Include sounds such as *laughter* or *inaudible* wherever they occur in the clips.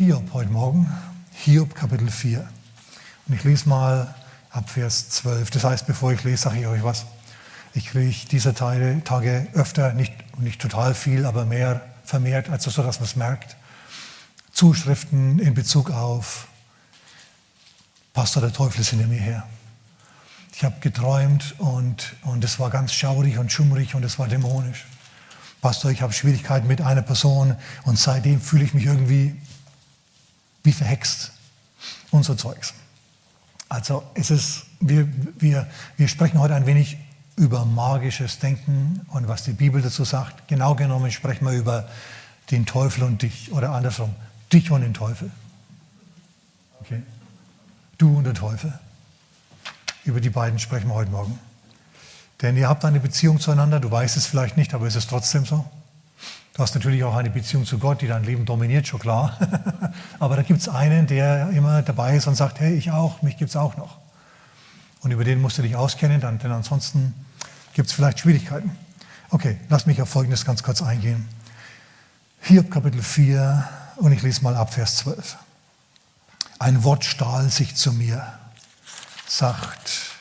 Hiob heute Morgen, Hiob Kapitel 4. Und ich lese mal ab Vers 12. Das heißt, bevor ich lese, sage ich euch was. Ich kriege diese Tage, öfter, nicht, nicht total viel, aber mehr vermehrt, als so, dass man es merkt. Zuschriften in Bezug auf Pastor, der Teufel ist hinter mir her. Ich habe geträumt und, und es war ganz schaurig und schummrig und es war dämonisch. Pastor, ich habe Schwierigkeiten mit einer Person und seitdem fühle ich mich irgendwie wie verhext und so Zeugs. Also es ist, wir, wir, wir sprechen heute ein wenig über magisches Denken und was die Bibel dazu sagt. Genau genommen sprechen wir über den Teufel und dich oder andersrum, dich und den Teufel. Okay? Du und der Teufel. Über die beiden sprechen wir heute Morgen. Denn ihr habt eine Beziehung zueinander, du weißt es vielleicht nicht, aber es ist trotzdem so. Du hast natürlich auch eine Beziehung zu Gott, die dein Leben dominiert, schon klar. *laughs* aber da gibt es einen, der immer dabei ist und sagt, hey, ich auch, mich gibt es auch noch. Und über den musst du dich auskennen, denn ansonsten gibt es vielleicht Schwierigkeiten. Okay, lass mich auf Folgendes ganz kurz eingehen. Hiob Kapitel 4 und ich lese mal ab Vers 12. Ein Wort stahl sich zu mir, sagt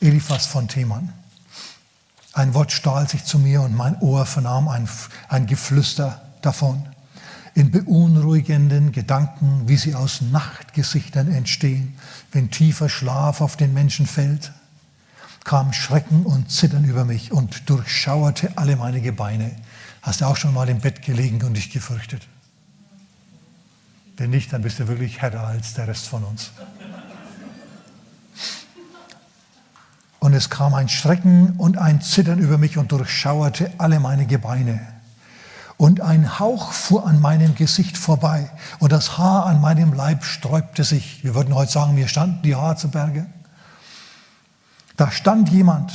Eliphas von Theman. Ein Wort stahl sich zu mir und mein Ohr vernahm ein, ein Geflüster davon. In beunruhigenden Gedanken, wie sie aus Nachtgesichtern entstehen, wenn tiefer Schlaf auf den Menschen fällt, kam Schrecken und Zittern über mich und durchschauerte alle meine Gebeine. Hast du auch schon mal im Bett gelegen und dich gefürchtet? Wenn nicht, dann bist du wirklich härter als der Rest von uns. Und es kam ein Schrecken und ein Zittern über mich und durchschauerte alle meine Gebeine. Und ein Hauch fuhr an meinem Gesicht vorbei und das Haar an meinem Leib sträubte sich. Wir würden heute sagen, mir standen die Haare zu Berge. Da stand jemand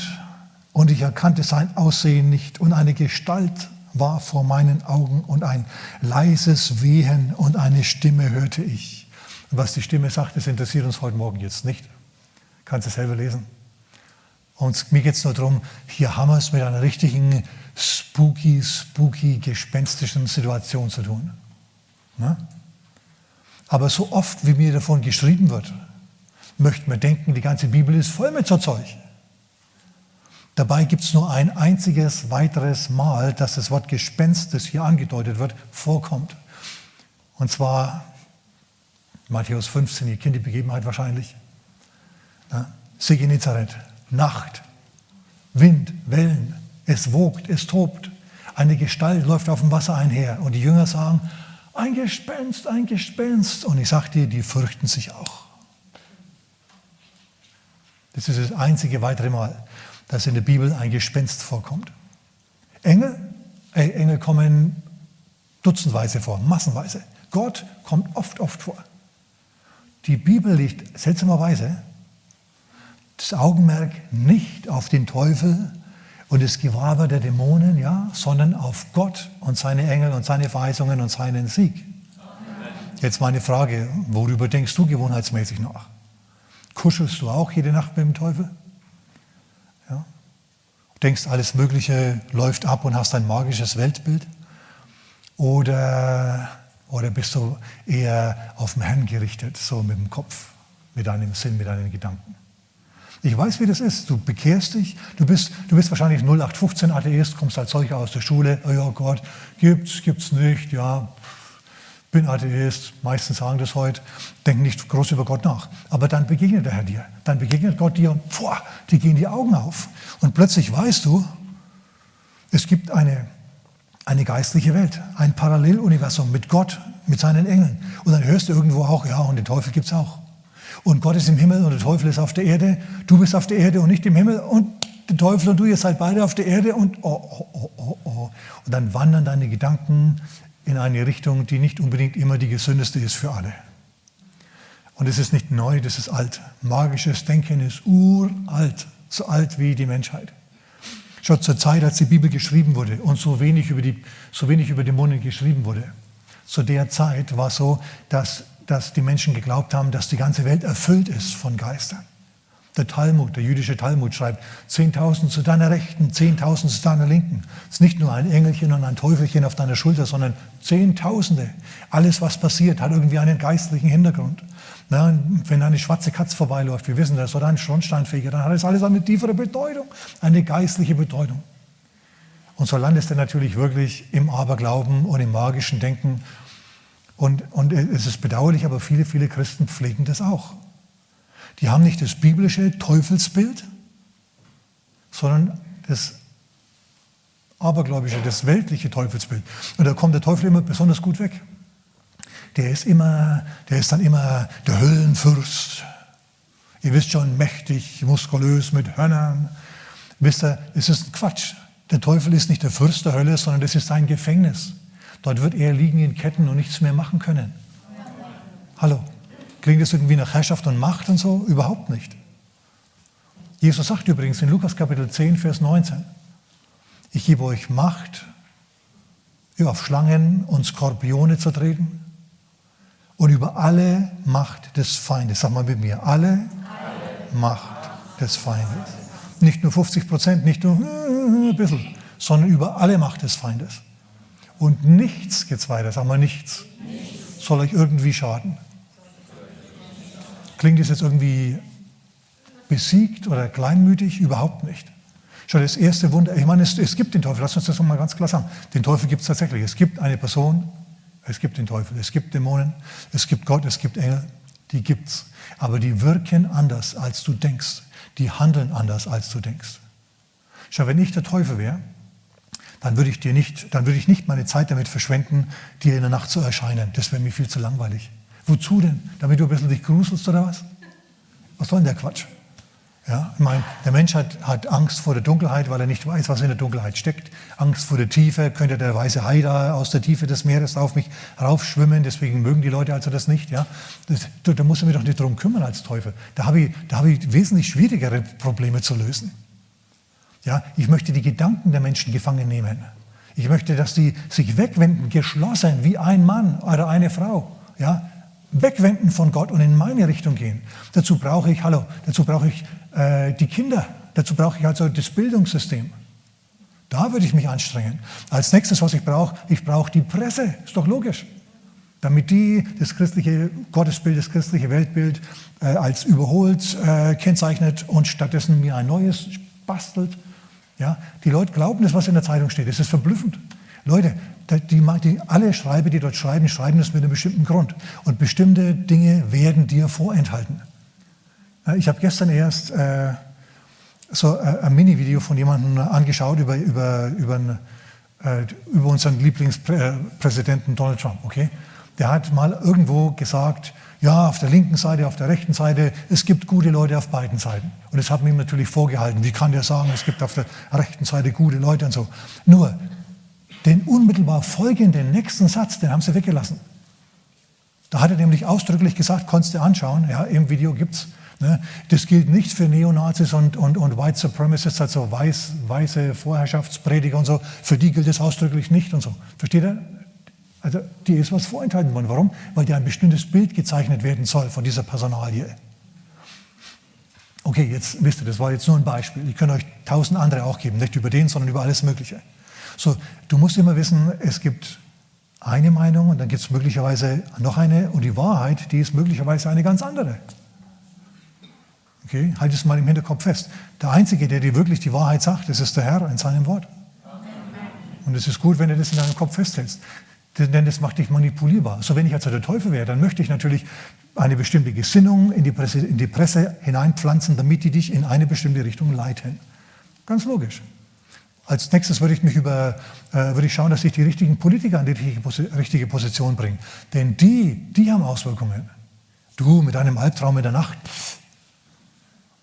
und ich erkannte sein Aussehen nicht und eine Gestalt war vor meinen Augen und ein leises Wehen und eine Stimme hörte ich. Und was die Stimme sagt, das interessiert uns heute Morgen jetzt nicht. Kannst du selber lesen. Und mir geht es nur darum, hier haben wir es mit einer richtigen spooky, spooky, gespenstischen Situation zu tun. Ne? Aber so oft, wie mir davon geschrieben wird, möchten wir denken, die ganze Bibel ist voll mit so Zeug. Dabei gibt es nur ein einziges weiteres Mal, dass das Wort Gespenst, das hier angedeutet wird, vorkommt. Und zwar Matthäus 15, ihr kennt die Begebenheit wahrscheinlich. Ja, See Genezareth. Nacht, Wind, Wellen, es wogt, es tobt. Eine Gestalt läuft auf dem Wasser einher und die Jünger sagen, ein Gespenst, ein Gespenst. Und ich sage dir, die fürchten sich auch. Das ist das einzige weitere Mal, dass in der Bibel ein Gespenst vorkommt. Engel, äh, Engel kommen dutzendweise vor, massenweise. Gott kommt oft, oft vor. Die Bibel liegt seltsamerweise das Augenmerk nicht auf den Teufel und das Gewaber der Dämonen, ja, sondern auf Gott und seine Engel und seine Verheißungen und seinen Sieg. Jetzt meine Frage, worüber denkst du gewohnheitsmäßig nach? Kuschelst du auch jede Nacht mit dem Teufel? Ja? Denkst, alles Mögliche läuft ab und hast ein magisches Weltbild? Oder, oder bist du eher auf den Herrn gerichtet, so mit dem Kopf, mit deinem Sinn, mit deinen Gedanken? Ich weiß, wie das ist. Du bekehrst dich, du bist, du bist wahrscheinlich 0815 Atheist, kommst als solcher aus der Schule, oh ja Gott, gibt's, gibt's nicht, ja, bin Atheist, meistens sagen das heute, denken nicht groß über Gott nach. Aber dann begegnet der Herr dir, dann begegnet Gott dir und boah, die gehen die Augen auf. Und plötzlich weißt du, es gibt eine, eine geistliche Welt, ein Paralleluniversum mit Gott, mit seinen Engeln. Und dann hörst du irgendwo auch, ja, und den Teufel gibt es auch. Und Gott ist im Himmel und der Teufel ist auf der Erde. Du bist auf der Erde und nicht im Himmel. Und der Teufel und du, ihr seid beide auf der Erde. Und, oh, oh, oh, oh, oh. und dann wandern deine Gedanken in eine Richtung, die nicht unbedingt immer die gesündeste ist für alle. Und es ist nicht neu, das ist alt. Magisches Denken ist uralt, so alt wie die Menschheit. Schon zur Zeit, als die Bibel geschrieben wurde und so wenig über, die, so wenig über Dämonen geschrieben wurde, zu der Zeit war es so, dass dass die Menschen geglaubt haben, dass die ganze Welt erfüllt ist von Geistern. Der Talmud, der jüdische Talmud schreibt, 10.000 zu deiner Rechten, 10.000 zu deiner Linken. Es ist nicht nur ein Engelchen und ein Teufelchen auf deiner Schulter, sondern Zehntausende. Alles, was passiert, hat irgendwie einen geistlichen Hintergrund. Na, wenn eine schwarze Katze vorbeiläuft, wir wissen das, oder ein Schornsteinfeger, dann hat das alles eine tiefere Bedeutung, eine geistliche Bedeutung. Und so landest du natürlich wirklich im Aberglauben und im magischen Denken. Und, und es ist bedauerlich, aber viele, viele Christen pflegen das auch. Die haben nicht das biblische Teufelsbild, sondern das abergläubische, das weltliche Teufelsbild. Und da kommt der Teufel immer besonders gut weg. Der ist immer, der ist dann immer der Höllenfürst. Ihr wisst schon, mächtig, muskulös, mit Hörnern. Wisst ihr, es ist ein Quatsch. Der Teufel ist nicht der Fürst der Hölle, sondern das ist sein Gefängnis. Dort wird er liegen in Ketten und nichts mehr machen können. Hallo. Klingt das irgendwie nach Herrschaft und Macht und so? Überhaupt nicht. Jesus sagt übrigens in Lukas Kapitel 10, Vers 19, ich gebe euch Macht, auf Schlangen und Skorpione zu treten und über alle Macht des Feindes. Sag mal mit mir, alle, alle. Macht des Feindes. Nicht nur 50 Prozent, nicht nur ein bisschen, sondern über alle Macht des Feindes. Und nichts, geht's weiter, sag mal nichts, nichts. soll euch irgendwie schaden. Klingt das jetzt irgendwie besiegt oder kleinmütig? Überhaupt nicht. Schau, das erste Wunder, ich meine, es, es gibt den Teufel, lass uns das mal ganz klar sagen. Den Teufel gibt es tatsächlich. Es gibt eine Person, es gibt den Teufel, es gibt Dämonen, es gibt Gott, es gibt Engel, die gibt es. Aber die wirken anders, als du denkst. Die handeln anders, als du denkst. Schau, wenn ich der Teufel wäre, dann würde ich dir nicht, dann würde ich nicht meine Zeit damit verschwenden, dir in der Nacht zu erscheinen. Das wäre mir viel zu langweilig. Wozu denn? Damit du ein bisschen dich gruselst oder was? Was soll denn der Quatsch? Ja, ich meine, der Mensch hat, hat Angst vor der Dunkelheit, weil er nicht weiß, was in der Dunkelheit steckt. Angst vor der Tiefe, könnte der weiße Hai da aus der Tiefe des Meeres auf mich raufschwimmen, deswegen mögen die Leute also das nicht. Ja? Das, da muss ich mich doch nicht drum kümmern als Teufel. Da habe ich, da habe ich wesentlich schwierigere Probleme zu lösen. Ja? Ich möchte die Gedanken der Menschen gefangen nehmen. Ich möchte, dass die sich wegwenden, geschlossen wie ein Mann oder eine Frau. Ja? wegwenden von Gott und in meine Richtung gehen. Dazu brauche ich, hallo, dazu brauche ich äh, die Kinder, dazu brauche ich also das Bildungssystem. Da würde ich mich anstrengen. Als nächstes, was ich brauche, ich brauche die Presse, ist doch logisch. Damit die das christliche Gottesbild, das christliche Weltbild äh, als überholt äh, kennzeichnet und stattdessen mir ein neues bastelt. Ja? Die Leute glauben das, was in der Zeitung steht. Das ist verblüffend. Leute, die, die, alle Schreiber, die dort schreiben, schreiben das mit einem bestimmten Grund. Und bestimmte Dinge werden dir vorenthalten. Ich habe gestern erst äh, so äh, ein Mini-Video von jemandem angeschaut über, über, über, äh, über unseren Lieblingspräsidenten Donald Trump. Okay? Der hat mal irgendwo gesagt, ja, auf der linken Seite, auf der rechten Seite, es gibt gute Leute auf beiden Seiten. Und das hat man ihm natürlich vorgehalten. Wie kann der sagen, es gibt auf der rechten Seite gute Leute und so. Nur, den unmittelbar folgenden nächsten Satz, den haben sie weggelassen. Da hat er nämlich ausdrücklich gesagt, konntest du anschauen, ja, im Video gibt's. Ne, das gilt nicht für Neonazis und, und, und White Supremacists, also weiß, weiße Vorherrschaftsprediger und so. Für die gilt es ausdrücklich nicht und so. Versteht ihr? Also, die ist was vorenthalten worden. Warum? Weil dir ein bestimmtes Bild gezeichnet werden soll von dieser Personalie. Okay, jetzt wisst ihr, das war jetzt nur ein Beispiel. Ich könnte euch tausend andere auch geben, nicht über den, sondern über alles Mögliche. So, du musst immer wissen, es gibt eine Meinung und dann gibt es möglicherweise noch eine und die Wahrheit, die ist möglicherweise eine ganz andere. Okay, halt es mal im Hinterkopf fest. Der Einzige, der dir wirklich die Wahrheit sagt, das ist der Herr in seinem Wort. Und es ist gut, wenn du das in deinem Kopf festhältst. Denn das macht dich manipulierbar. So, wenn ich also der Teufel wäre, dann möchte ich natürlich eine bestimmte Gesinnung in die, Presse, in die Presse hineinpflanzen, damit die dich in eine bestimmte Richtung leiten. Ganz logisch. Als nächstes würde ich mich über, äh, würde ich schauen, dass ich die richtigen Politiker an die richtige, richtige Position bringe. Denn die, die haben Auswirkungen. Du mit einem Albtraum in der Nacht,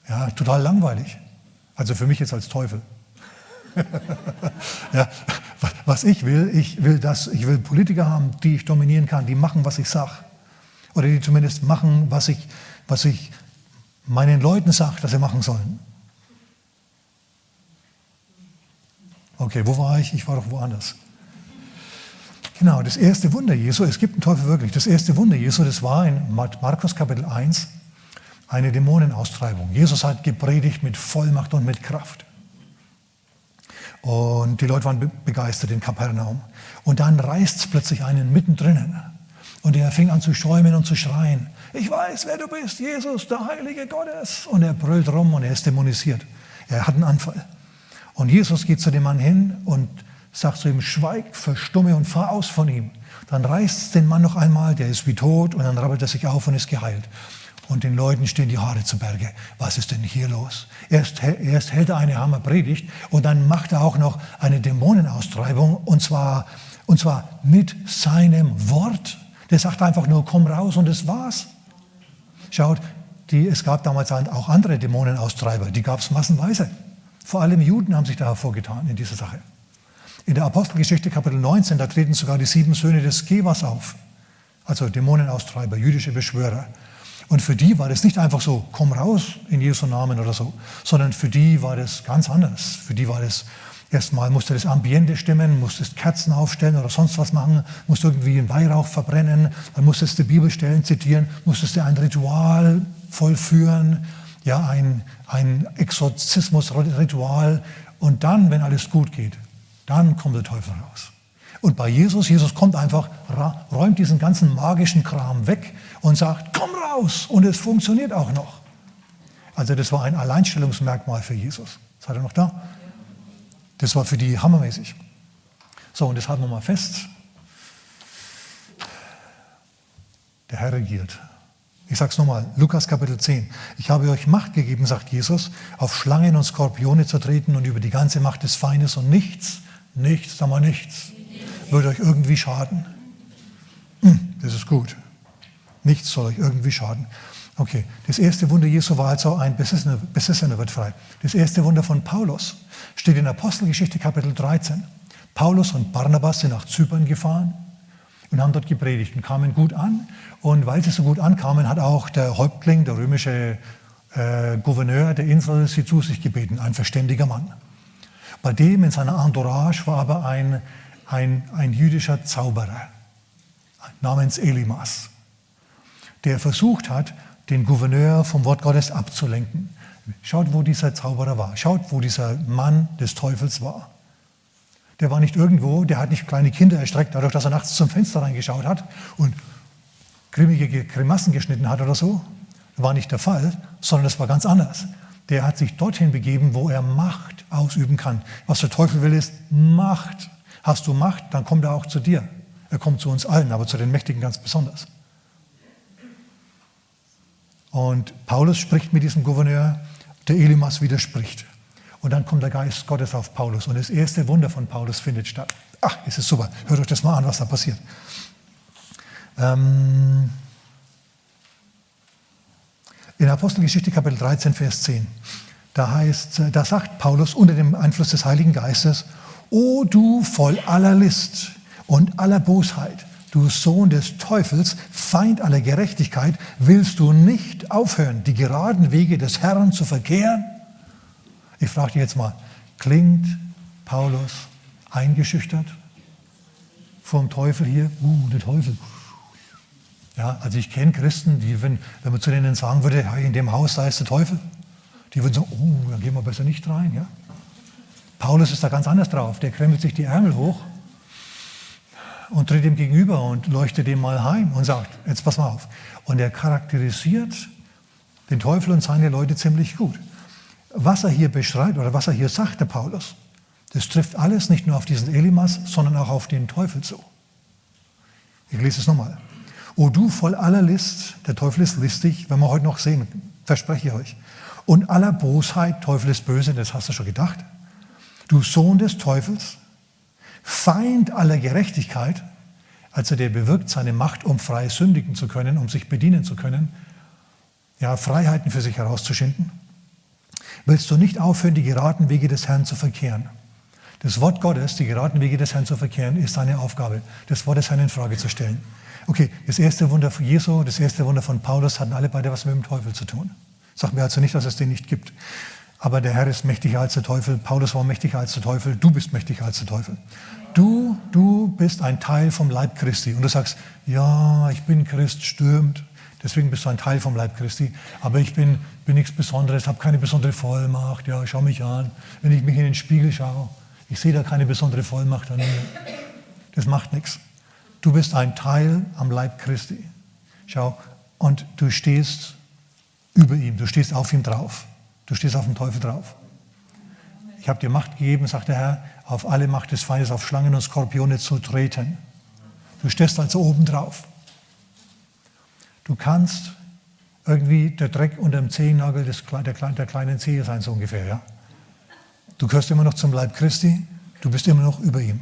ja, total langweilig. Also für mich jetzt als Teufel. *laughs* ja, was ich will, ich will das, ich will Politiker haben, die ich dominieren kann, die machen, was ich sage. Oder die zumindest machen, was ich, was ich meinen Leuten sage, dass sie machen sollen. Okay, wo war ich? Ich war doch woanders. Genau, das erste Wunder Jesu, es gibt einen Teufel wirklich. Das erste Wunder Jesu, das war in Markus Kapitel 1, eine Dämonenaustreibung. Jesus hat gepredigt mit Vollmacht und mit Kraft. Und die Leute waren begeistert in Kapernaum. Und dann reißt es plötzlich einen mittendrin. Und er fing an zu schäumen und zu schreien. Ich weiß, wer du bist, Jesus, der Heilige Gottes. Und er brüllt rum und er ist dämonisiert. Er hat einen Anfall. Und Jesus geht zu dem Mann hin und sagt zu ihm, schweig, verstumme und fahr aus von ihm. Dann reißt es den Mann noch einmal, der ist wie tot, und dann rabbelt er sich auf und ist geheilt. Und den Leuten stehen die Haare zu Berge. Was ist denn hier los? Erst, erst hält er eine Hammerpredigt und dann macht er auch noch eine Dämonenaustreibung und zwar, und zwar mit seinem Wort. Der sagt einfach nur, komm raus und das war's. Schaut, die, es gab damals auch andere Dämonenaustreiber, die gab es massenweise. Vor allem Juden haben sich da hervorgetan in dieser Sache. In der Apostelgeschichte Kapitel 19, da treten sogar die sieben Söhne des Gevas auf, also Dämonenaustreiber, jüdische Beschwörer. Und für die war das nicht einfach so, komm raus in Jesu Namen oder so, sondern für die war das ganz anders. Für die war das erstmal, musste das Ambiente stimmen, musstest Kerzen aufstellen oder sonst was machen, musst irgendwie einen Weihrauch verbrennen, dann musstest du Bibelstellen zitieren, musstest du ein Ritual vollführen, ja, ein, ein Exorzismusritual. Und dann, wenn alles gut geht, dann kommt der Teufel raus. Und bei Jesus, Jesus kommt einfach, räumt diesen ganzen magischen Kram weg und sagt, komm raus. Und es funktioniert auch noch. Also das war ein Alleinstellungsmerkmal für Jesus. Seid ihr noch da? Das war für die hammermäßig. So, und das halten wir mal fest. Der Herr regiert. Ich sage es nochmal, Lukas Kapitel 10. Ich habe euch Macht gegeben, sagt Jesus, auf Schlangen und Skorpione zu treten und über die ganze Macht des Feindes und nichts, nichts, sag mal nichts, würde euch irgendwie schaden. Hm, das ist gut. Nichts soll euch irgendwie schaden. Okay, das erste Wunder Jesu war also ein Besessener, Besessener wird frei. Das erste Wunder von Paulus steht in Apostelgeschichte Kapitel 13. Paulus und Barnabas sind nach Zypern gefahren und haben dort gepredigt und kamen gut an. Und weil sie so gut ankamen, hat auch der Häuptling, der römische äh, Gouverneur der Insel, sie zu sich gebeten, ein verständiger Mann. Bei dem in seiner Entourage war aber ein ein, ein jüdischer Zauberer namens Elimas, der versucht hat, den Gouverneur vom Wort Gottes abzulenken. Schaut, wo dieser Zauberer war. Schaut, wo dieser Mann des Teufels war. Der war nicht irgendwo, der hat nicht kleine Kinder erstreckt, dadurch, dass er nachts zum Fenster reingeschaut hat und grimmige Grimassen geschnitten hat oder so. Das war nicht der Fall, sondern das war ganz anders. Der hat sich dorthin begeben, wo er Macht ausüben kann. Was der Teufel will, ist Macht Hast du Macht, dann kommt er auch zu dir. Er kommt zu uns allen, aber zu den Mächtigen ganz besonders. Und Paulus spricht mit diesem Gouverneur, der Elimas widerspricht. Und dann kommt der Geist Gottes auf Paulus und das erste Wunder von Paulus findet statt. Ach, es ist super. Hört euch das mal an, was da passiert. Ähm in Apostelgeschichte Kapitel 13, Vers 10, da heißt, da sagt Paulus unter dem Einfluss des Heiligen Geistes, O du voll aller List und aller Bosheit, du Sohn des Teufels, Feind aller Gerechtigkeit, willst du nicht aufhören, die geraden Wege des Herrn zu verkehren? Ich frage dich jetzt mal, klingt Paulus eingeschüchtert vom Teufel hier? Uh, der Teufel. Ja, also ich kenne Christen, die, wenn, wenn man zu denen sagen würde, in dem Haus sei es der Teufel, die würden sagen, oh, dann gehen wir besser nicht rein. Ja? Paulus ist da ganz anders drauf. Der krempelt sich die Ärmel hoch und tritt ihm gegenüber und leuchtet ihm mal heim und sagt, jetzt pass mal auf. Und er charakterisiert den Teufel und seine Leute ziemlich gut. Was er hier beschreibt oder was er hier sagt, der Paulus, das trifft alles nicht nur auf diesen Elimas, sondern auch auf den Teufel zu. Ich lese es nochmal. O du voll aller List, der Teufel ist listig, wenn wir heute noch sehen, verspreche ich euch. Und aller Bosheit, Teufel ist böse, das hast du schon gedacht. Du Sohn des Teufels, Feind aller Gerechtigkeit, also der bewirkt seine Macht, um frei sündigen zu können, um sich bedienen zu können, ja, Freiheiten für sich herauszuschinden. Willst du nicht aufhören, die geraden Wege des Herrn zu verkehren? Das Wort Gottes, die geraden Wege des Herrn zu verkehren, ist seine Aufgabe, das Wort des Herrn in Frage zu stellen. Okay, das erste Wunder von Jesu, das erste Wunder von Paulus hatten alle beide was mit dem Teufel zu tun. Sag mir also nicht, dass es den nicht gibt. Aber der Herr ist mächtiger als der Teufel. Paulus war mächtiger als der Teufel. Du bist mächtiger als der Teufel. Du, du bist ein Teil vom Leib Christi. Und du sagst, ja, ich bin Christ, stürmt. Deswegen bist du ein Teil vom Leib Christi. Aber ich bin, bin nichts Besonderes, habe keine besondere Vollmacht. Ja, schau mich an. Wenn ich mich in den Spiegel schaue, ich sehe da keine besondere Vollmacht an mir. Das macht nichts. Du bist ein Teil am Leib Christi. Schau, und du stehst über ihm, du stehst auf ihm drauf. Du stehst auf dem Teufel drauf. Ich habe dir Macht gegeben, sagt der Herr, auf alle Macht des Feindes, auf Schlangen und Skorpione zu treten. Du stehst also oben drauf. Du kannst irgendwie der Dreck unter dem Zehennagel des, der, der kleinen Zehe sein, so ungefähr. Ja? Du gehörst immer noch zum Leib Christi, du bist immer noch über ihm.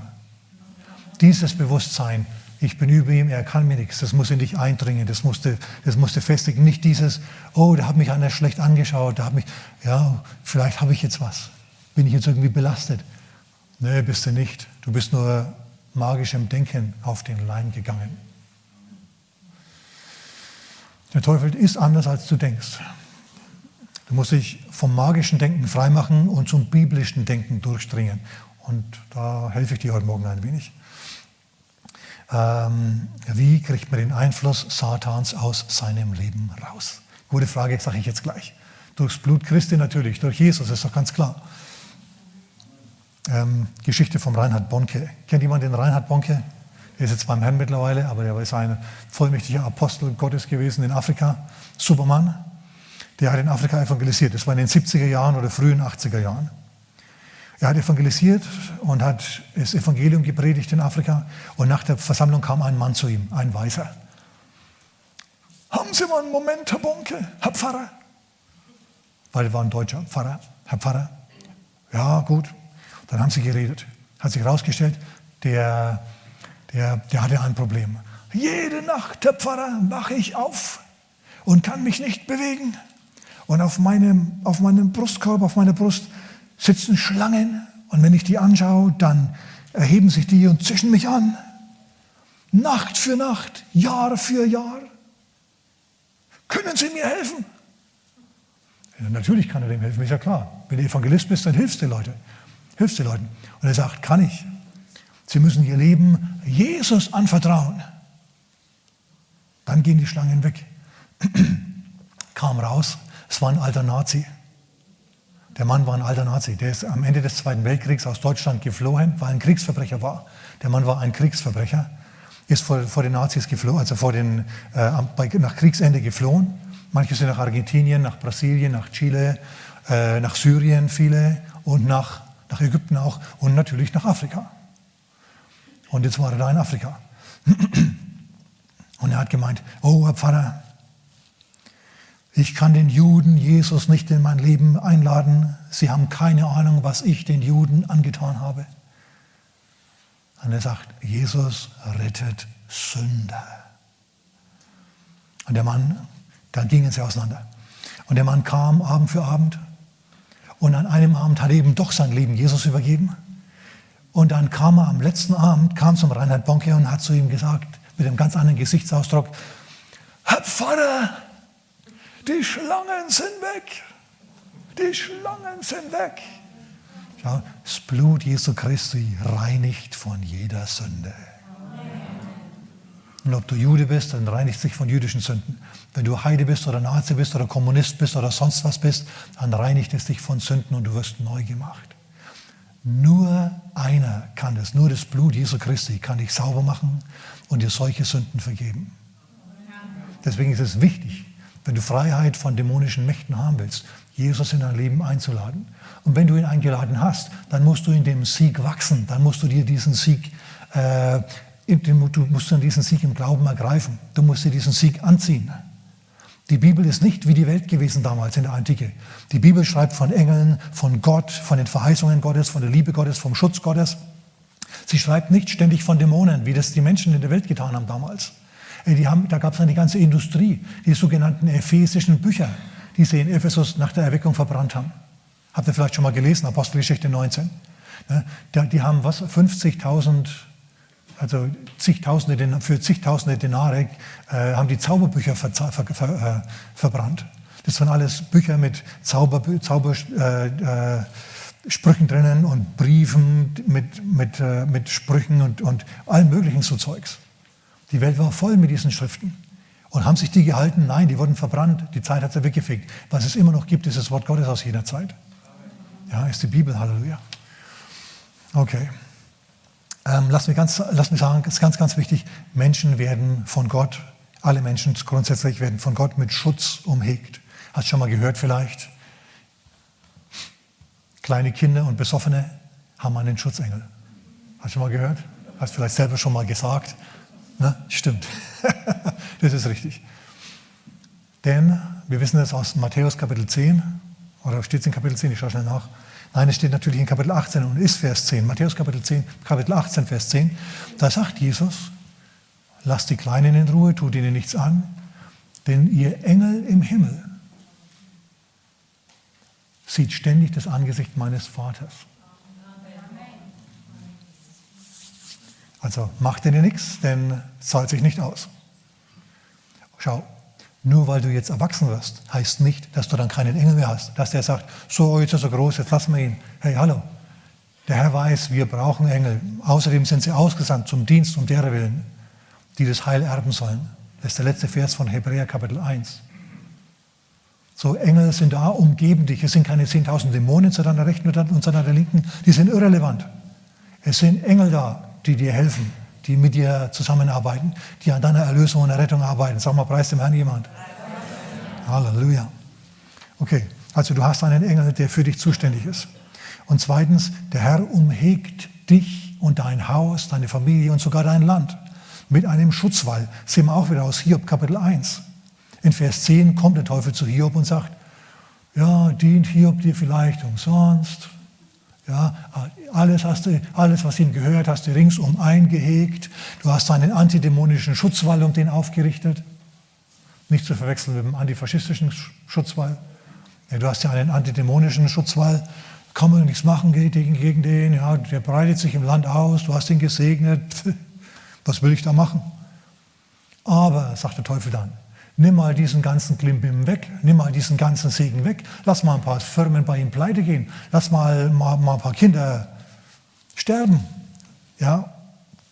Dieses Bewusstsein, ich bin über ihm, er kann mir nichts, das muss in dich eindringen, das musste, das musste festigen. Nicht dieses, oh, da hat mich einer schlecht angeschaut, da hat mich, ja, vielleicht habe ich jetzt was. Bin ich jetzt irgendwie belastet? Nee, bist du nicht. Du bist nur magischem Denken auf den Leim gegangen. Der Teufel ist anders, als du denkst. Du musst dich vom magischen Denken freimachen und zum biblischen Denken durchdringen. Und da helfe ich dir heute Morgen ein wenig. Ähm, wie kriegt man den Einfluss Satans aus seinem Leben raus? Gute Frage, sage ich jetzt gleich. Durchs Blut Christi natürlich, durch Jesus, ist doch ganz klar. Ähm, Geschichte vom Reinhard Bonke. Kennt jemand den Reinhard Bonke? Er ist jetzt beim Herrn mittlerweile, aber er ist ein vollmächtiger Apostel Gottes gewesen in Afrika. Supermann. Der hat in Afrika evangelisiert. Das war in den 70er Jahren oder frühen 80er Jahren. Er hat evangelisiert und hat das Evangelium gepredigt in Afrika. Und nach der Versammlung kam ein Mann zu ihm, ein Weiser. Haben Sie mal einen Moment, Herr Bonke, Herr Pfarrer? Weil er war ein deutscher Pfarrer, Herr Pfarrer. Ja, gut. Dann haben sie geredet. Hat sich herausgestellt, der, der, der hatte ein Problem. Jede Nacht, Herr Pfarrer, wache ich auf und kann mich nicht bewegen. Und auf meinem, auf meinem Brustkorb, auf meiner Brust sitzen Schlangen. Und wenn ich die anschaue, dann erheben sich die und zischen mich an. Nacht für Nacht, Jahr für Jahr. Können Sie mir helfen? Ja, natürlich kann er dem helfen, ist ja klar. Wenn du Evangelist bist, dann hilfst du Leute. Hilfst den Leuten. Und er sagt, kann ich. Sie müssen ihr Leben Jesus anvertrauen. Dann gehen die Schlangen weg. *clears throat* Kam raus, es war ein alter Nazi. Der Mann war ein alter Nazi. Der ist am Ende des Zweiten Weltkriegs aus Deutschland geflohen, weil ein Kriegsverbrecher war. Der Mann war ein Kriegsverbrecher, ist vor, vor den Nazis geflohen, also vor den, äh, nach Kriegsende geflohen. Manche sind nach Argentinien, nach Brasilien, nach Chile, äh, nach Syrien viele und nach nach Ägypten auch und natürlich nach Afrika. Und jetzt war er da in Afrika. *clears throat* Und er hat gemeint, oh Herr Pfarrer, ich kann den Juden Jesus nicht in mein Leben einladen. Sie haben keine Ahnung, was ich den Juden angetan habe. Und er sagt, Jesus rettet Sünder. Und der Mann, dann gingen sie auseinander. Und der Mann kam Abend für Abend und an einem Abend hat er eben doch sein Leben Jesus übergeben. Und dann kam er am letzten Abend, kam zum Reinhard Bonke und hat zu ihm gesagt, mit einem ganz anderen Gesichtsausdruck, Herr Pfarrer, die Schlangen sind weg. Die Schlangen sind weg. Ja, das Blut Jesu Christi reinigt von jeder Sünde. Und ob du Jude bist, dann reinigt sich von jüdischen Sünden. Wenn du Heide bist oder Nazi bist oder Kommunist bist oder sonst was bist, dann reinigt es dich von Sünden und du wirst neu gemacht. Nur einer kann das, nur das Blut Jesu Christi kann dich sauber machen und dir solche Sünden vergeben. Deswegen ist es wichtig, wenn du Freiheit von dämonischen Mächten haben willst, Jesus in dein Leben einzuladen. Und wenn du ihn eingeladen hast, dann musst du in dem Sieg wachsen, dann musst du dir diesen Sieg äh, Du musst diesen Sieg im Glauben ergreifen. Du musst dir diesen Sieg anziehen. Die Bibel ist nicht wie die Welt gewesen damals in der Antike. Die Bibel schreibt von Engeln, von Gott, von den Verheißungen Gottes, von der Liebe Gottes, vom Schutz Gottes. Sie schreibt nicht ständig von Dämonen, wie das die Menschen in der Welt getan haben damals. Die haben, da gab es eine ganze Industrie, die sogenannten ephesischen Bücher, die sie in Ephesus nach der Erweckung verbrannt haben. Habt ihr vielleicht schon mal gelesen, Apostelgeschichte 19? Die haben was? 50.000 also zigtausende, für zigtausende Denare äh, haben die Zauberbücher ver, ver, ver, äh, verbrannt. Das waren alles Bücher mit Zaubersprüchen Zauber, äh, äh drinnen und Briefen mit, mit, äh, mit Sprüchen und, und allem möglichen so Zeugs. Die Welt war voll mit diesen Schriften. Und haben sich die gehalten? Nein, die wurden verbrannt. Die Zeit hat sie weggefegt. Was es immer noch gibt, ist das Wort Gottes aus jener Zeit. Ja, ist die Bibel, Halleluja. Okay. Ähm, lass, mich ganz, lass mich sagen, es ist ganz, ganz wichtig, Menschen werden von Gott, alle Menschen grundsätzlich werden von Gott mit Schutz umhegt. Hast schon mal gehört vielleicht? Kleine Kinder und Besoffene haben einen Schutzengel. Hast du schon mal gehört? Hast vielleicht selber schon mal gesagt? Na, stimmt. *laughs* das ist richtig. Denn wir wissen das aus Matthäus Kapitel 10, oder steht es in Kapitel 10? Ich schaue schnell nach. Nein, es steht natürlich in Kapitel 18 und ist Vers 10. Matthäus Kapitel, 10, Kapitel 18, Vers 10. Da sagt Jesus, lasst die Kleinen in Ruhe, tut ihnen nichts an, denn ihr Engel im Himmel sieht ständig das Angesicht meines Vaters. Also macht ihnen nichts, denn es zahlt sich nicht aus. Schau, nur weil du jetzt erwachsen wirst, heißt nicht, dass du dann keinen Engel mehr hast. Dass der sagt, so, jetzt ist er groß, jetzt lassen wir ihn. Hey, hallo. Der Herr weiß, wir brauchen Engel. Außerdem sind sie ausgesandt zum Dienst um derer willen, die das Heil erben sollen. Das ist der letzte Vers von Hebräer Kapitel 1. So, Engel sind da, umgeben dich. Es sind keine 10.000 Dämonen zu deiner Rechten und zu deiner Linken. Die sind irrelevant. Es sind Engel da, die dir helfen die mit dir zusammenarbeiten, die an deiner Erlösung und Errettung arbeiten. Sag mal, preis dem Herrn jemand. Halleluja. Okay, also du hast einen Engel, der für dich zuständig ist. Und zweitens, der Herr umhegt dich und dein Haus, deine Familie und sogar dein Land mit einem Schutzwall. Das sehen wir auch wieder aus Hiob Kapitel 1. In Vers 10 kommt der Teufel zu Hiob und sagt, ja, dient Hiob dir vielleicht umsonst, ja, alles, hast du, alles, was ihm gehört, hast du ringsum eingehegt. Du hast einen antidämonischen Schutzwall um den aufgerichtet. Nicht zu verwechseln mit dem antifaschistischen Schutzwall. Ja, du hast ja einen antidämonischen Schutzwall. Kann man nichts machen gegen, den. Ja, der breitet sich im Land aus. Du hast ihn gesegnet. Was will ich da machen? Aber, sagt der Teufel dann, Nimm mal diesen ganzen Klimbim weg, nimm mal diesen ganzen Segen weg, lass mal ein paar Firmen bei ihm pleite gehen, lass mal, mal, mal ein paar Kinder sterben. Ja,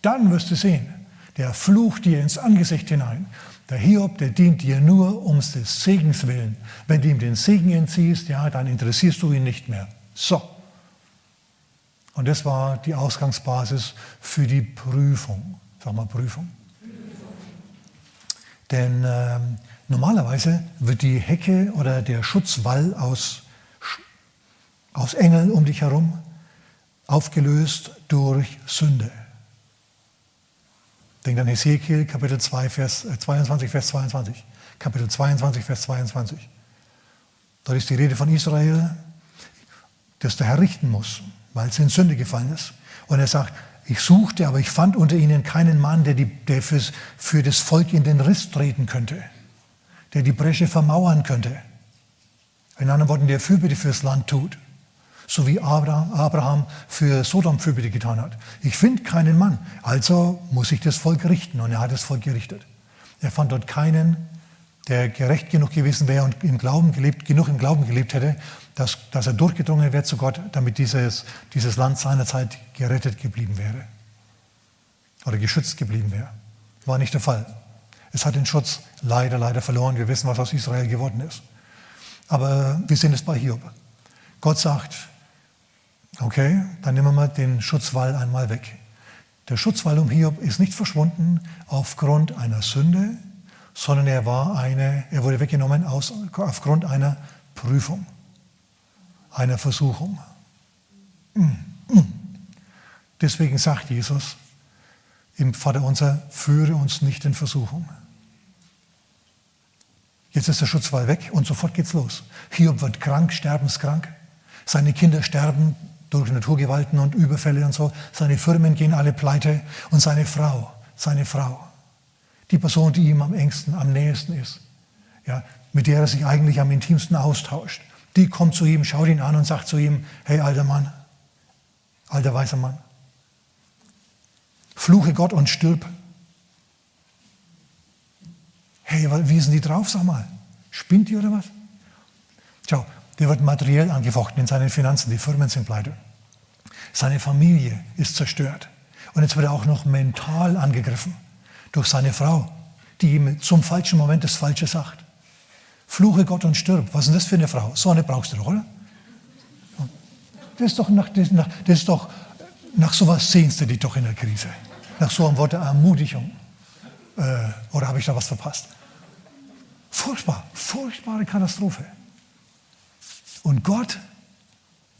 dann wirst du sehen, der flucht dir ins Angesicht hinein. Der Hiob, der dient dir nur um des Segens willen. Wenn du ihm den Segen entziehst, ja, dann interessierst du ihn nicht mehr. So. Und das war die Ausgangsbasis für die Prüfung. Sag mal Prüfung. Denn äh, normalerweise wird die Hecke oder der Schutzwall aus, aus Engeln um dich herum aufgelöst durch Sünde. Denk an Hesekiel, Kapitel 2, Vers, äh, 22, Vers 22. Kapitel 22, Vers 22. Dort ist die Rede von Israel, dass der Herr richten muss, weil es in Sünde gefallen ist. Und er sagt, ich suchte, aber ich fand unter ihnen keinen Mann, der, die, der fürs, für das Volk in den Riss treten könnte, der die Bresche vermauern könnte. In anderen Worten, der Fürbitte fürs Land tut, so wie Abraham für Sodom Fürbitte getan hat. Ich finde keinen Mann, also muss ich das Volk richten. Und er hat das Volk gerichtet. Er fand dort keinen, der gerecht genug gewesen wäre und im Glauben gelebt, genug im Glauben gelebt hätte, dass, dass er durchgedrungen wäre zu Gott, damit dieses, dieses Land seinerzeit gerettet geblieben wäre oder geschützt geblieben wäre. War nicht der Fall. Es hat den Schutz leider, leider verloren. Wir wissen, was aus Israel geworden ist. Aber wir sehen es bei Hiob. Gott sagt, okay, dann nehmen wir mal den Schutzwall einmal weg. Der Schutzwall um Hiob ist nicht verschwunden aufgrund einer Sünde, sondern er, war eine, er wurde weggenommen aus, aufgrund einer Prüfung, einer Versuchung. Mm, mm. Deswegen sagt Jesus im Vater unser, führe uns nicht in Versuchung. Jetzt ist der Schutzwall weg und sofort geht's los. Hiob wird krank, sterbenskrank. Seine Kinder sterben durch Naturgewalten und Überfälle und so. Seine Firmen gehen alle pleite und seine Frau, seine Frau, die Person, die ihm am engsten, am nächsten ist, ja, mit der er sich eigentlich am intimsten austauscht, die kommt zu ihm, schaut ihn an und sagt zu ihm, hey alter Mann, alter weißer Mann, fluche Gott und stirb. Hey, wie sind die drauf, sag mal? Spinnt die oder was? Schau, der wird materiell angefochten in seinen Finanzen, die Firmen sind pleite. Seine Familie ist zerstört. Und jetzt wird er auch noch mental angegriffen durch seine Frau, die ihm zum falschen Moment das Falsche sagt. Fluche Gott und stirb. Was ist denn das für eine Frau? So eine brauchst du doch, oder? Das ist doch nach, das, nach, das ist doch, nach sowas sehnst du dich doch in der Krise. Nach so einem Wort der Ermutigung. Äh, oder habe ich da was verpasst? Furchtbar, furchtbare Katastrophe. Und Gott,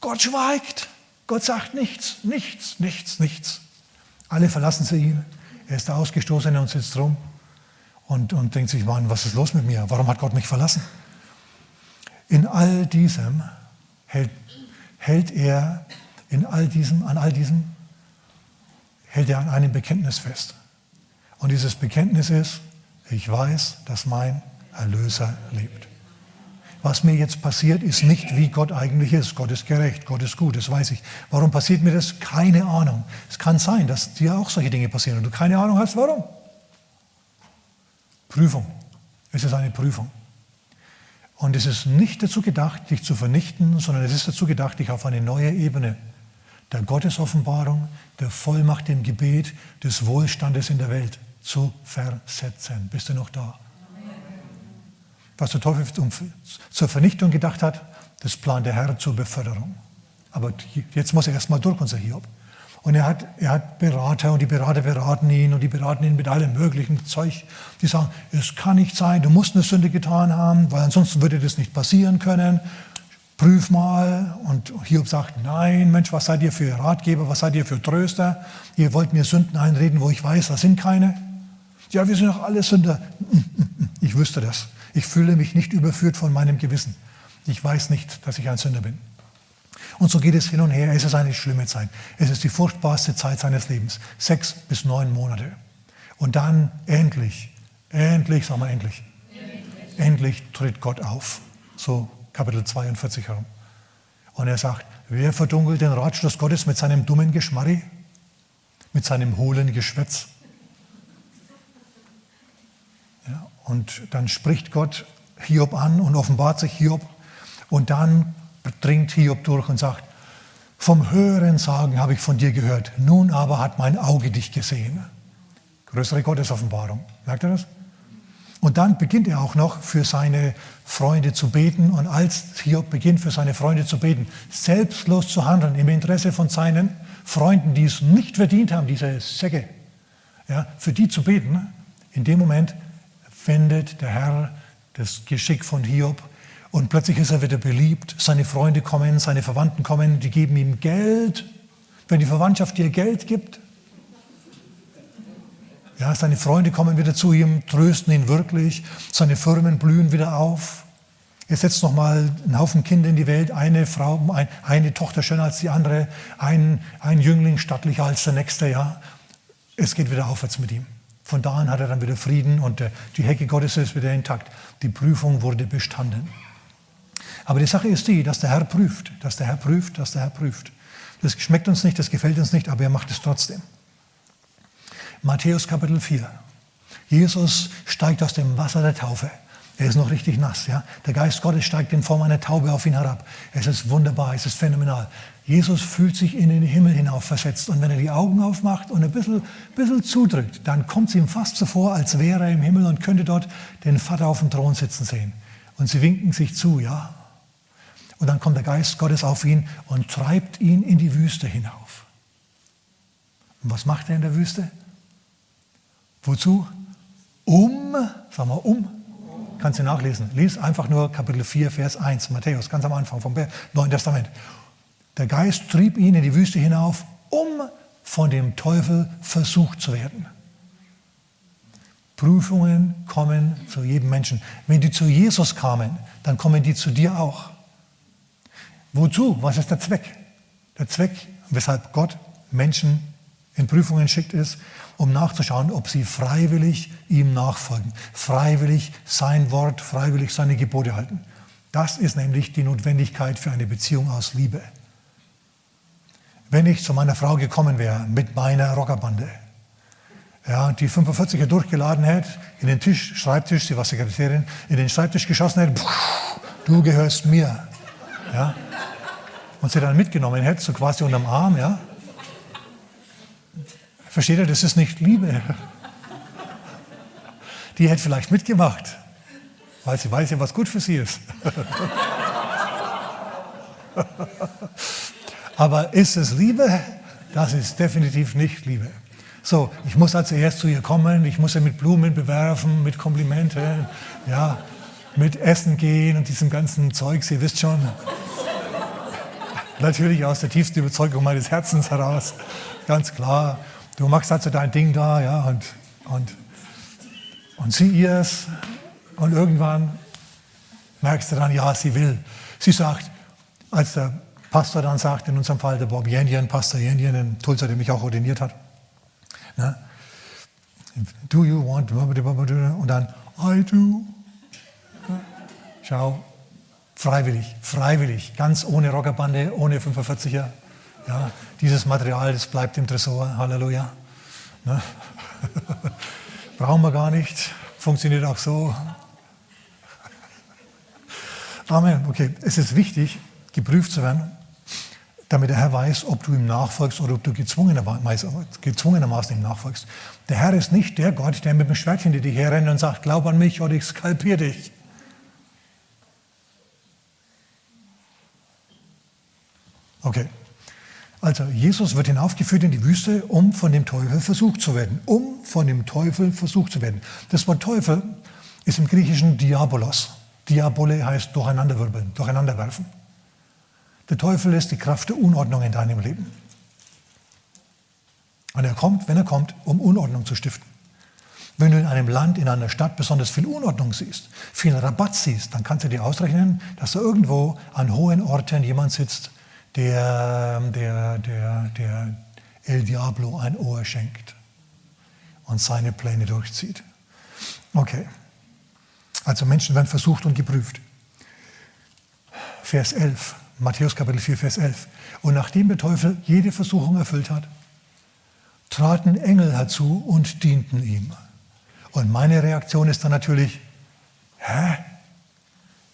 Gott schweigt. Gott sagt nichts, nichts, nichts, nichts. Alle verlassen sie ihn. Er ist der Ausgestoßene und sitzt rum und, und denkt sich, Mann, was ist los mit mir? Warum hat Gott mich verlassen? In all diesem hält, hält er, in all diesem, an all diesem hält er an einem Bekenntnis fest. Und dieses Bekenntnis ist, ich weiß, dass mein Erlöser lebt. Was mir jetzt passiert, ist nicht, wie Gott eigentlich ist. Gott ist gerecht, Gott ist gut, das weiß ich. Warum passiert mir das? Keine Ahnung. Es kann sein, dass dir auch solche Dinge passieren und du keine Ahnung hast, warum. Prüfung. Es ist eine Prüfung. Und es ist nicht dazu gedacht, dich zu vernichten, sondern es ist dazu gedacht, dich auf eine neue Ebene der Gottesoffenbarung, der Vollmacht im Gebet, des Wohlstandes in der Welt zu versetzen. Bist du noch da? Was der Teufel zur Vernichtung gedacht hat, das plant der Herr zur Beförderung. Aber jetzt muss er erst mal durch, unser Hiob. Und er hat, er hat Berater und die Berater beraten ihn und die beraten ihn mit allem möglichen Zeug. Die sagen, es kann nicht sein, du musst eine Sünde getan haben, weil ansonsten würde das nicht passieren können. Prüf mal. Und Hiob sagt, nein, Mensch, was seid ihr für Ratgeber, was seid ihr für Tröster? Ihr wollt mir Sünden einreden, wo ich weiß, da sind keine. Ja, wir sind doch alle Sünder. *laughs* Ich wüsste das. Ich fühle mich nicht überführt von meinem Gewissen. Ich weiß nicht, dass ich ein Sünder bin. Und so geht es hin und her. Es ist eine schlimme Zeit. Es ist die furchtbarste Zeit seines Lebens. Sechs bis neun Monate. Und dann endlich, endlich, sagen wir endlich, endlich, endlich tritt Gott auf. So Kapitel 42 herum. Und er sagt, wer verdunkelt den Ratschluss Gottes mit seinem dummen Geschmarri? Mit seinem hohlen Geschwätz? Ja, und dann spricht Gott Hiob an und offenbart sich Hiob. Und dann dringt Hiob durch und sagt, vom höheren Sagen habe ich von dir gehört, nun aber hat mein Auge dich gesehen. Größere Gottesoffenbarung. Merkt ihr das? Und dann beginnt er auch noch für seine Freunde zu beten. Und als Hiob beginnt für seine Freunde zu beten, selbstlos zu handeln, im Interesse von seinen Freunden, die es nicht verdient haben, diese Säcke, ja, für die zu beten, in dem Moment wendet der Herr das Geschick von Hiob und plötzlich ist er wieder beliebt. Seine Freunde kommen, seine Verwandten kommen, die geben ihm Geld. Wenn die Verwandtschaft dir Geld gibt, ja, seine Freunde kommen wieder zu ihm, trösten ihn wirklich. Seine Firmen blühen wieder auf. Er setzt nochmal einen Haufen Kinder in die Welt, eine Frau, ein, eine Tochter schöner als die andere, ein, ein Jüngling stattlicher als der nächste. Ja. Es geht wieder aufwärts mit ihm. Von da an hat er dann wieder Frieden und äh, die Hecke Gottes ist wieder intakt. Die Prüfung wurde bestanden. Aber die Sache ist die, dass der Herr prüft, dass der Herr prüft, dass der Herr prüft. Das schmeckt uns nicht, das gefällt uns nicht, aber er macht es trotzdem. Matthäus Kapitel 4. Jesus steigt aus dem Wasser der Taufe. Er ist noch richtig nass. Ja? Der Geist Gottes steigt in Form einer Taube auf ihn herab. Es ist wunderbar, es ist phänomenal. Jesus fühlt sich in den Himmel hinauf versetzt. Und wenn er die Augen aufmacht und ein bisschen, bisschen zudrückt, dann kommt es ihm fast so vor, als wäre er im Himmel und könnte dort den Vater auf dem Thron sitzen sehen. Und sie winken sich zu, ja. Und dann kommt der Geist Gottes auf ihn und treibt ihn in die Wüste hinauf. Und was macht er in der Wüste? Wozu? Um, sag mal, um. Kannst du nachlesen. Lies einfach nur Kapitel 4, Vers 1, Matthäus, ganz am Anfang vom Neuen Testament. Der Geist trieb ihn in die Wüste hinauf, um von dem Teufel versucht zu werden. Prüfungen kommen zu jedem Menschen. Wenn die zu Jesus kamen, dann kommen die zu dir auch. Wozu? Was ist der Zweck? Der Zweck, weshalb Gott Menschen in Prüfungen schickt, ist, um nachzuschauen, ob sie freiwillig ihm nachfolgen, freiwillig sein Wort, freiwillig seine Gebote halten. Das ist nämlich die Notwendigkeit für eine Beziehung aus Liebe. Wenn ich zu meiner Frau gekommen wäre mit meiner Rockerbande, ja, die 45er durchgeladen hätte, in den Tisch, Schreibtisch, sie war Sekretärin, in den Schreibtisch geschossen hätte, du gehörst mir. Ja, und sie dann mitgenommen hätte, so quasi unterm Arm, ja. Versteht ihr, das ist nicht Liebe. die hätte vielleicht mitgemacht, weil sie weiß ja, was gut für sie ist. Aber ist es Liebe? Das ist definitiv nicht Liebe. So, ich muss also erst zu ihr kommen, ich muss sie mit Blumen bewerfen, mit Komplimenten, ja, mit Essen gehen und diesem ganzen Zeug, Sie wisst schon. Natürlich aus der tiefsten Überzeugung meines Herzens heraus, ganz klar. Du machst also dein Ding da, ja, und, und, und sie ihrs. Und irgendwann merkst du dann, ja, sie will. Sie sagt, als der Pastor dann sagt, in unserem Fall der Bob Yenien, Pastor Yenien in Tulsa, der mich auch ordiniert hat, ne? do you want, und dann, I do. Schau, freiwillig, freiwillig, ganz ohne Rockerbande, ohne 45er. Ja, dieses Material, das bleibt im Tresor, Halleluja. Ne? *laughs* Brauchen wir gar nicht, funktioniert auch so. Amen. Okay, es ist wichtig, geprüft zu werden, damit der Herr weiß, ob du ihm nachfolgst oder ob du gezwungenermaßen ihm nachfolgst. Der Herr ist nicht der Gott, der mit dem Schwert hinter dir herrennt und sagt, glaub an mich oder ich skalpiere dich. Okay. Also Jesus wird hinaufgeführt in die Wüste, um von dem Teufel versucht zu werden. Um von dem Teufel versucht zu werden. Das Wort Teufel ist im Griechischen Diabolos. Diabole heißt durcheinanderwirbeln, durcheinanderwerfen. Der Teufel ist die Kraft der Unordnung in deinem Leben. Und er kommt, wenn er kommt, um Unordnung zu stiften. Wenn du in einem Land, in einer Stadt besonders viel Unordnung siehst, viel Rabatt siehst, dann kannst du dir ausrechnen, dass da irgendwo an hohen Orten jemand sitzt, der, der, der, der El Diablo ein Ohr schenkt und seine Pläne durchzieht. Okay. Also Menschen werden versucht und geprüft. Vers 11, Matthäus Kapitel 4, Vers 11. Und nachdem der Teufel jede Versuchung erfüllt hat, traten Engel herzu und dienten ihm. Und meine Reaktion ist dann natürlich, hä?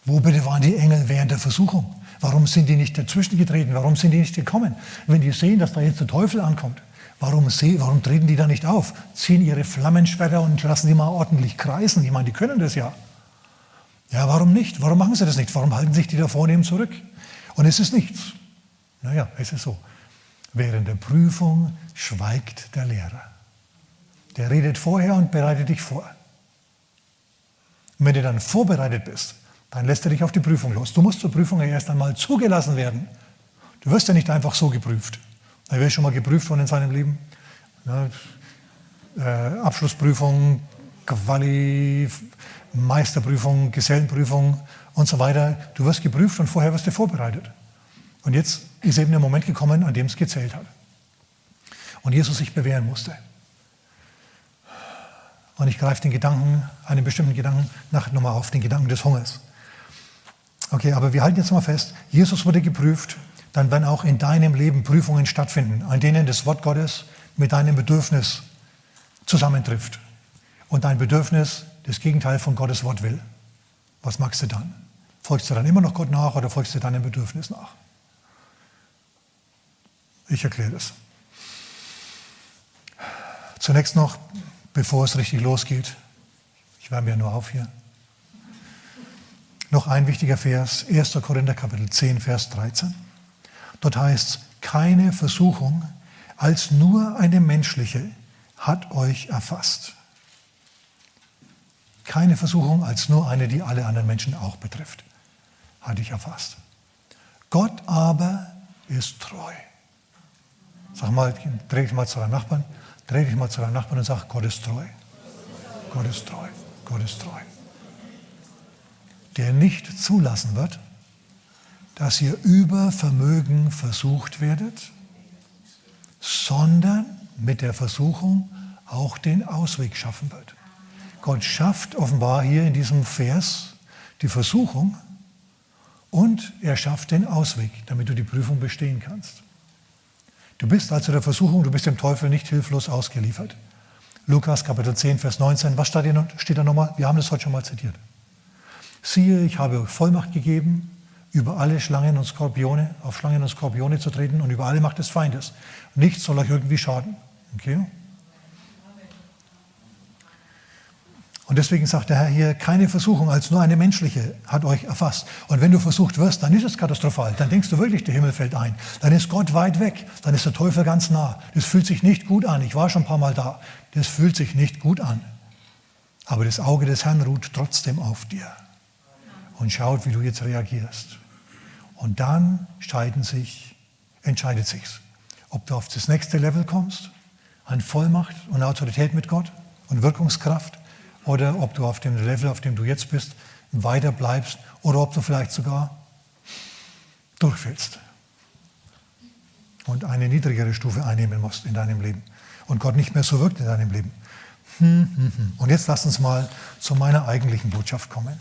Wo bitte waren die Engel während der Versuchung? Warum sind die nicht dazwischen getreten? Warum sind die nicht gekommen? Wenn die sehen, dass da jetzt der Teufel ankommt, warum, sehen, warum treten die da nicht auf? Ziehen ihre Flammenschwerter und lassen die mal ordentlich kreisen. Ich meine, die können das ja. Ja, warum nicht? Warum machen sie das nicht? Warum halten sich die da vornehm zurück? Und es ist nichts. Naja, es ist so. Während der Prüfung schweigt der Lehrer. Der redet vorher und bereitet dich vor. Und wenn du dann vorbereitet bist, dann lässt er dich auf die Prüfung los. Du musst zur Prüfung ja erst einmal zugelassen werden. Du wirst ja nicht einfach so geprüft. Er wird schon mal geprüft worden in seinem Leben. Ja, äh, Abschlussprüfung, Quali, Meisterprüfung, Gesellenprüfung und so weiter. Du wirst geprüft und vorher wirst du vorbereitet. Und jetzt ist eben der Moment gekommen, an dem es gezählt hat. Und Jesus sich bewähren musste. Und ich greife den Gedanken, einen bestimmten Gedanken, nachher nochmal auf, den Gedanken des Hungers. Okay, aber wir halten jetzt mal fest, Jesus wurde geprüft, dann werden auch in deinem Leben Prüfungen stattfinden, an denen das Wort Gottes mit deinem Bedürfnis zusammentrifft. Und dein Bedürfnis das Gegenteil von Gottes Wort will. Was magst du dann? Folgst du dann immer noch Gott nach oder folgst du deinem Bedürfnis nach? Ich erkläre das. Zunächst noch, bevor es richtig losgeht, ich wärme ja nur auf hier. Noch ein wichtiger Vers, 1. Korinther Kapitel 10, Vers 13. Dort heißt es, keine Versuchung als nur eine menschliche hat euch erfasst. Keine Versuchung als nur eine, die alle anderen Menschen auch betrifft, hat dich erfasst. Gott aber ist treu. Sag mal, dreh dich mal zu deinem Nachbarn, dreh dich mal zu deinem Nachbarn und sag, Gott ist treu. Gott ist treu. Gott ist treu der nicht zulassen wird, dass ihr über Vermögen versucht werdet, sondern mit der Versuchung auch den Ausweg schaffen wird. Gott schafft offenbar hier in diesem Vers die Versuchung und er schafft den Ausweg, damit du die Prüfung bestehen kannst. Du bist also der Versuchung, du bist dem Teufel nicht hilflos ausgeliefert. Lukas Kapitel 10, Vers 19, was steht da nochmal? Wir haben das heute schon mal zitiert. Siehe, ich habe euch Vollmacht gegeben, über alle Schlangen und Skorpione, auf Schlangen und Skorpione zu treten und über alle Macht des Feindes. Nichts soll euch irgendwie schaden. Okay? Und deswegen sagt der Herr hier, keine Versuchung als nur eine menschliche hat euch erfasst. Und wenn du versucht wirst, dann ist es katastrophal. Dann denkst du wirklich, der Himmel fällt ein. Dann ist Gott weit weg. Dann ist der Teufel ganz nah. Das fühlt sich nicht gut an. Ich war schon ein paar Mal da. Das fühlt sich nicht gut an. Aber das Auge des Herrn ruht trotzdem auf dir und schaut, wie du jetzt reagierst. Und dann sich, entscheidet sich's, ob du auf das nächste Level kommst, an Vollmacht und Autorität mit Gott und Wirkungskraft, oder ob du auf dem Level, auf dem du jetzt bist, weiter bleibst oder ob du vielleicht sogar durchfällst und eine niedrigere Stufe einnehmen musst in deinem Leben und Gott nicht mehr so wirkt in deinem Leben. Hm, hm, hm. Und jetzt lass uns mal zu meiner eigentlichen Botschaft kommen.